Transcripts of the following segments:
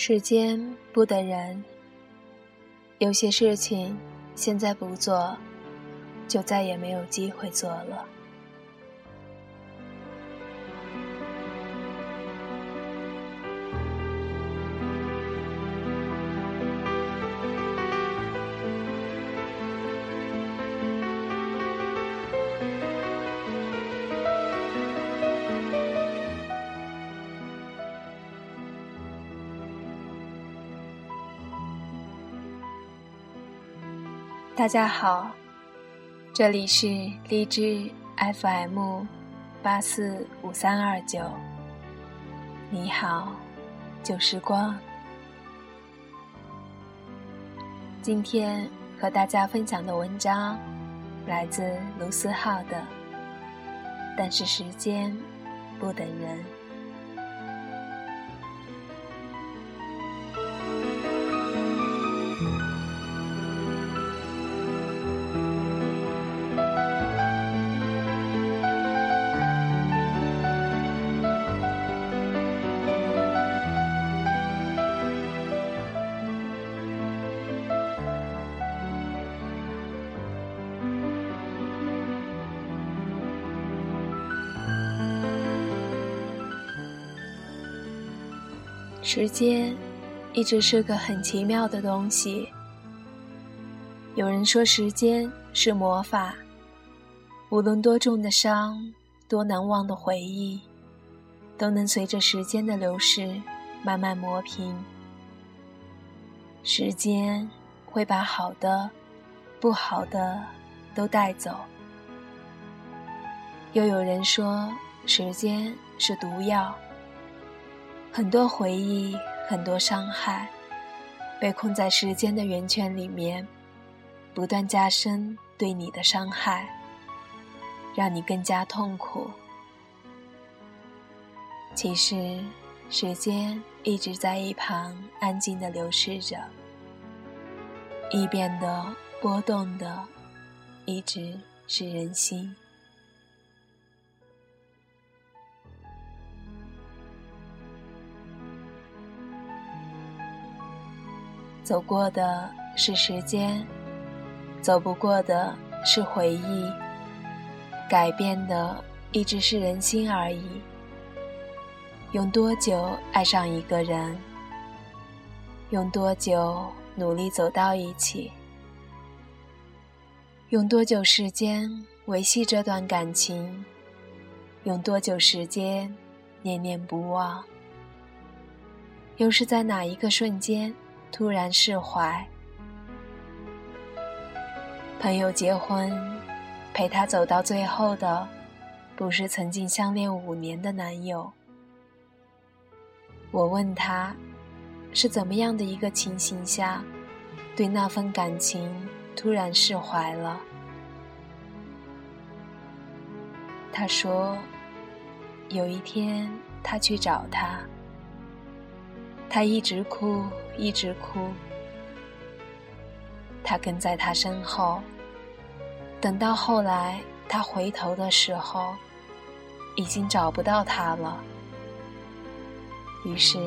时间不等人，有些事情现在不做，就再也没有机会做了。大家好，这里是荔枝 FM 八四五三二九。你好，旧时光。今天和大家分享的文章来自卢思浩的《但是时间不等人》。时间一直是个很奇妙的东西。有人说，时间是魔法，无论多重的伤、多难忘的回忆，都能随着时间的流逝慢慢磨平。时间会把好的、不好的都带走。又有人说，时间是毒药。很多回忆，很多伤害，被困在时间的圆圈里面，不断加深对你的伤害，让你更加痛苦。其实，时间一直在一旁安静的流逝着，易变的、波动的，一直是人心。走过的是时间，走不过的是回忆，改变的一直是人心而已。用多久爱上一个人？用多久努力走到一起？用多久时间维系这段感情？用多久时间念念不忘？又是在哪一个瞬间？突然释怀。朋友结婚，陪他走到最后的，不是曾经相恋五年的男友。我问他，是怎么样的一个情形下，对那份感情突然释怀了？他说，有一天他去找他。他一直哭，一直哭。他跟在他身后，等到后来他回头的时候，已经找不到他了。于是，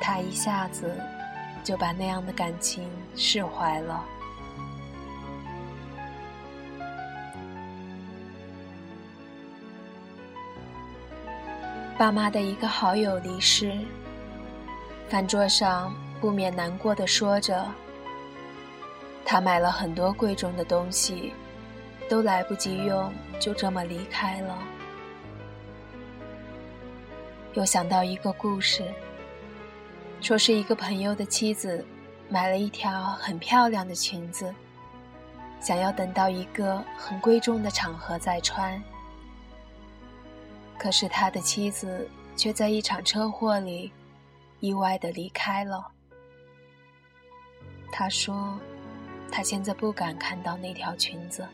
他一下子就把那样的感情释怀了。爸妈的一个好友离世。饭桌上不免难过的说着：“他买了很多贵重的东西，都来不及用，就这么离开了。”又想到一个故事，说是一个朋友的妻子买了一条很漂亮的裙子，想要等到一个很贵重的场合再穿，可是他的妻子却在一场车祸里。意外的离开了。他说：“他现在不敢看到那条裙子。”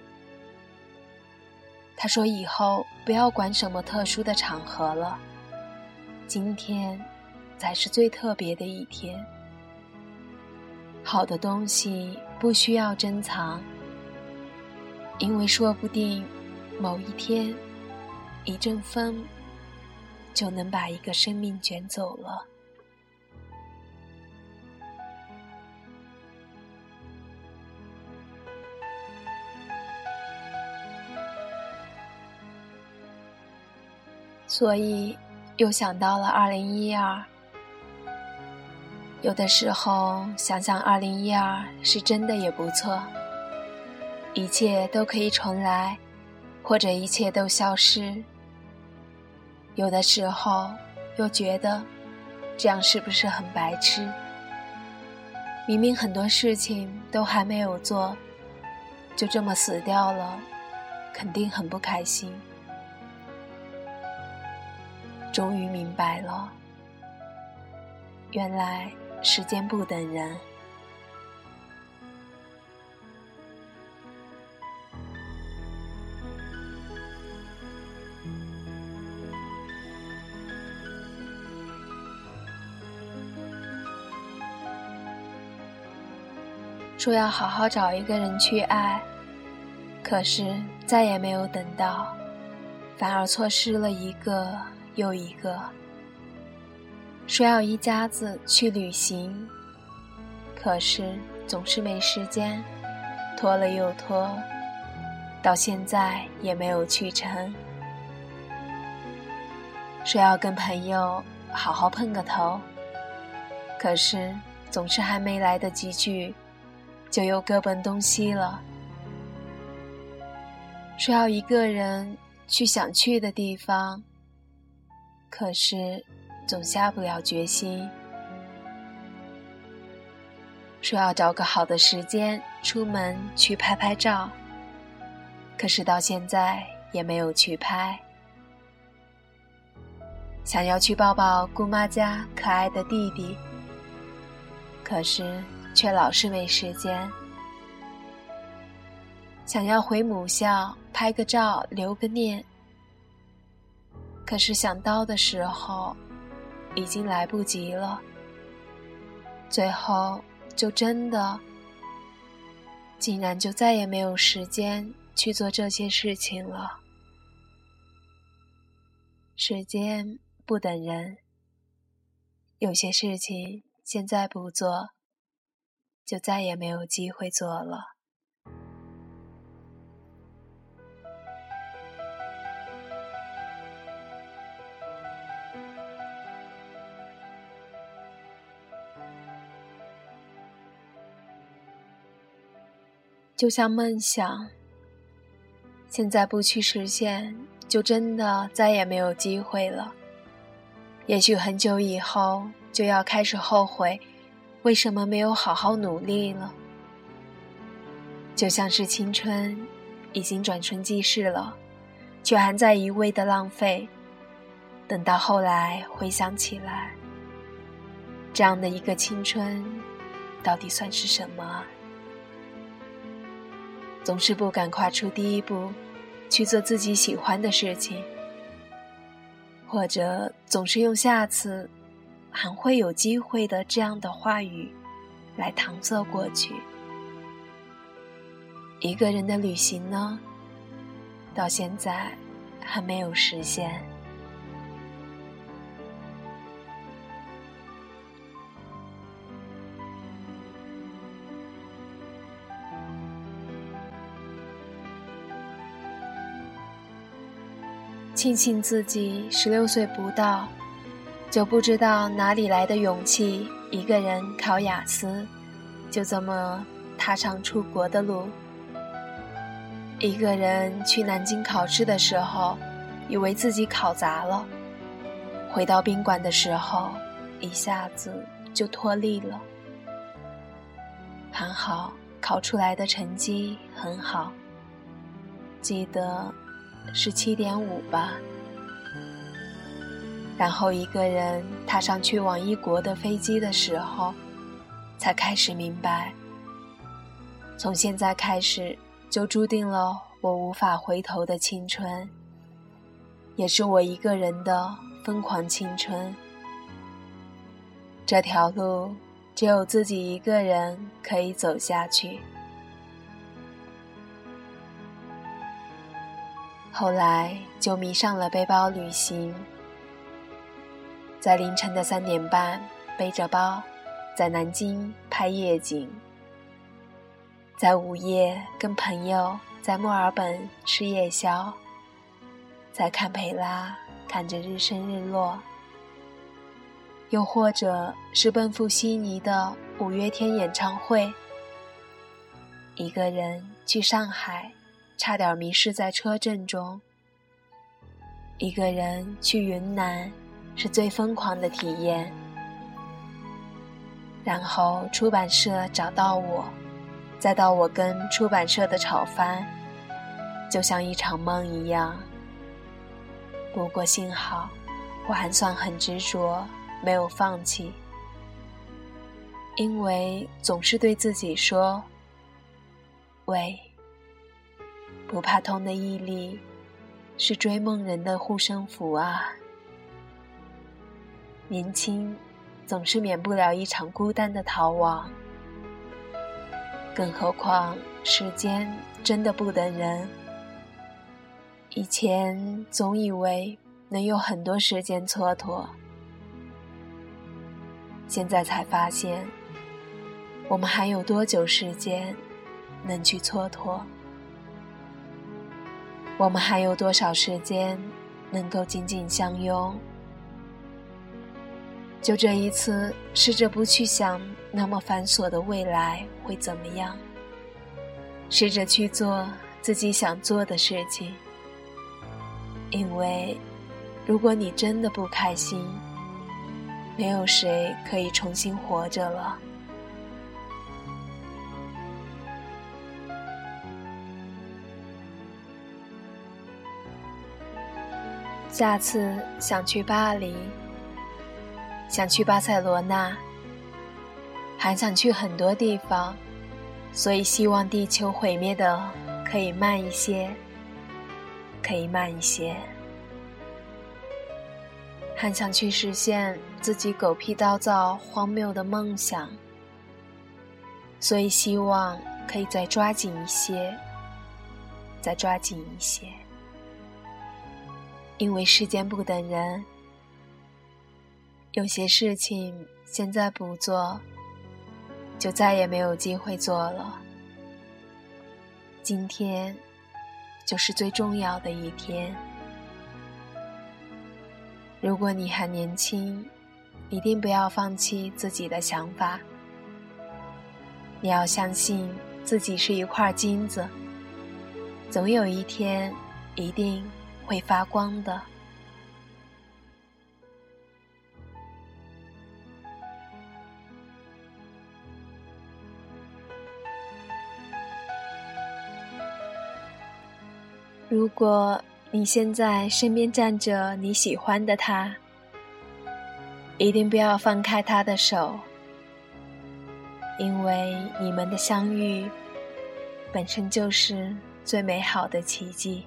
他说：“以后不要管什么特殊的场合了，今天才是最特别的一天。好的东西不需要珍藏，因为说不定某一天，一阵风就能把一个生命卷走了。”所以又想到了二零一二。有的时候想想二零一二是真的也不错，一切都可以重来，或者一切都消失。有的时候又觉得这样是不是很白痴？明明很多事情都还没有做，就这么死掉了，肯定很不开心。终于明白了，原来。时间不等人。说要好好找一个人去爱，可是再也没有等到，反而错失了一个又一个。说要一家子去旅行，可是总是没时间，拖了又拖，到现在也没有去成。说要跟朋友好好碰个头，可是总是还没来得及聚，就又各奔东西了。说要一个人去想去的地方，可是。总下不了决心，说要找个好的时间出门去拍拍照，可是到现在也没有去拍。想要去抱抱姑妈家可爱的弟弟，可是却老是没时间。想要回母校拍个照留个念，可是想到的时候。已经来不及了，最后就真的，竟然就再也没有时间去做这些事情了。时间不等人，有些事情现在不做，就再也没有机会做了。就像梦想，现在不去实现，就真的再也没有机会了。也许很久以后就要开始后悔，为什么没有好好努力了。就像是青春已经转瞬即逝了，却还在一味的浪费。等到后来回想起来，这样的一个青春，到底算是什么？总是不敢跨出第一步，去做自己喜欢的事情，或者总是用“下次还会有机会的”这样的话语来搪塞过去。一个人的旅行呢，到现在还没有实现。庆幸自己十六岁不到，就不知道哪里来的勇气，一个人考雅思，就这么踏上出国的路。一个人去南京考试的时候，以为自己考砸了，回到宾馆的时候，一下子就脱力了。还好，考出来的成绩很好，记得。是七点五吧，然后一个人踏上去往异国的飞机的时候，才开始明白，从现在开始就注定了我无法回头的青春，也是我一个人的疯狂青春。这条路只有自己一个人可以走下去。后来就迷上了背包旅行，在凌晨的三点半背着包，在南京拍夜景，在午夜跟朋友在墨尔本吃夜宵，在堪培拉看着日升日落，又或者是奔赴悉尼的五月天演唱会，一个人去上海，差点迷失在车阵中；一个人去云南，是最疯狂的体验。然后出版社找到我，再到我跟出版社的吵翻，就像一场梦一样。不过幸好，我还算很执着，没有放弃。因为总是对自己说：“喂，不怕痛的毅力，是追梦人的护身符啊。”年轻。总是免不了一场孤单的逃亡，更何况时间真的不等人。以前总以为能有很多时间蹉跎，现在才发现，我们还有多久时间能去蹉跎？我们还有多少时间能够紧紧相拥？就这一次，试着不去想那么繁琐的未来会怎么样，试着去做自己想做的事情。因为，如果你真的不开心，没有谁可以重新活着了。下次想去巴黎。想去巴塞罗那，还想去很多地方，所以希望地球毁灭的可以慢一些，可以慢一些。还想去实现自己狗屁倒灶、荒谬的梦想，所以希望可以再抓紧一些，再抓紧一些，因为时间不等人。有些事情现在不做，就再也没有机会做了。今天就是最重要的一天。如果你还年轻，一定不要放弃自己的想法。你要相信自己是一块金子，总有一天一定会发光的。如果你现在身边站着你喜欢的他，一定不要放开他的手，因为你们的相遇本身就是最美好的奇迹。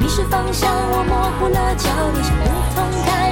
迷失方向我模糊了焦点想不通开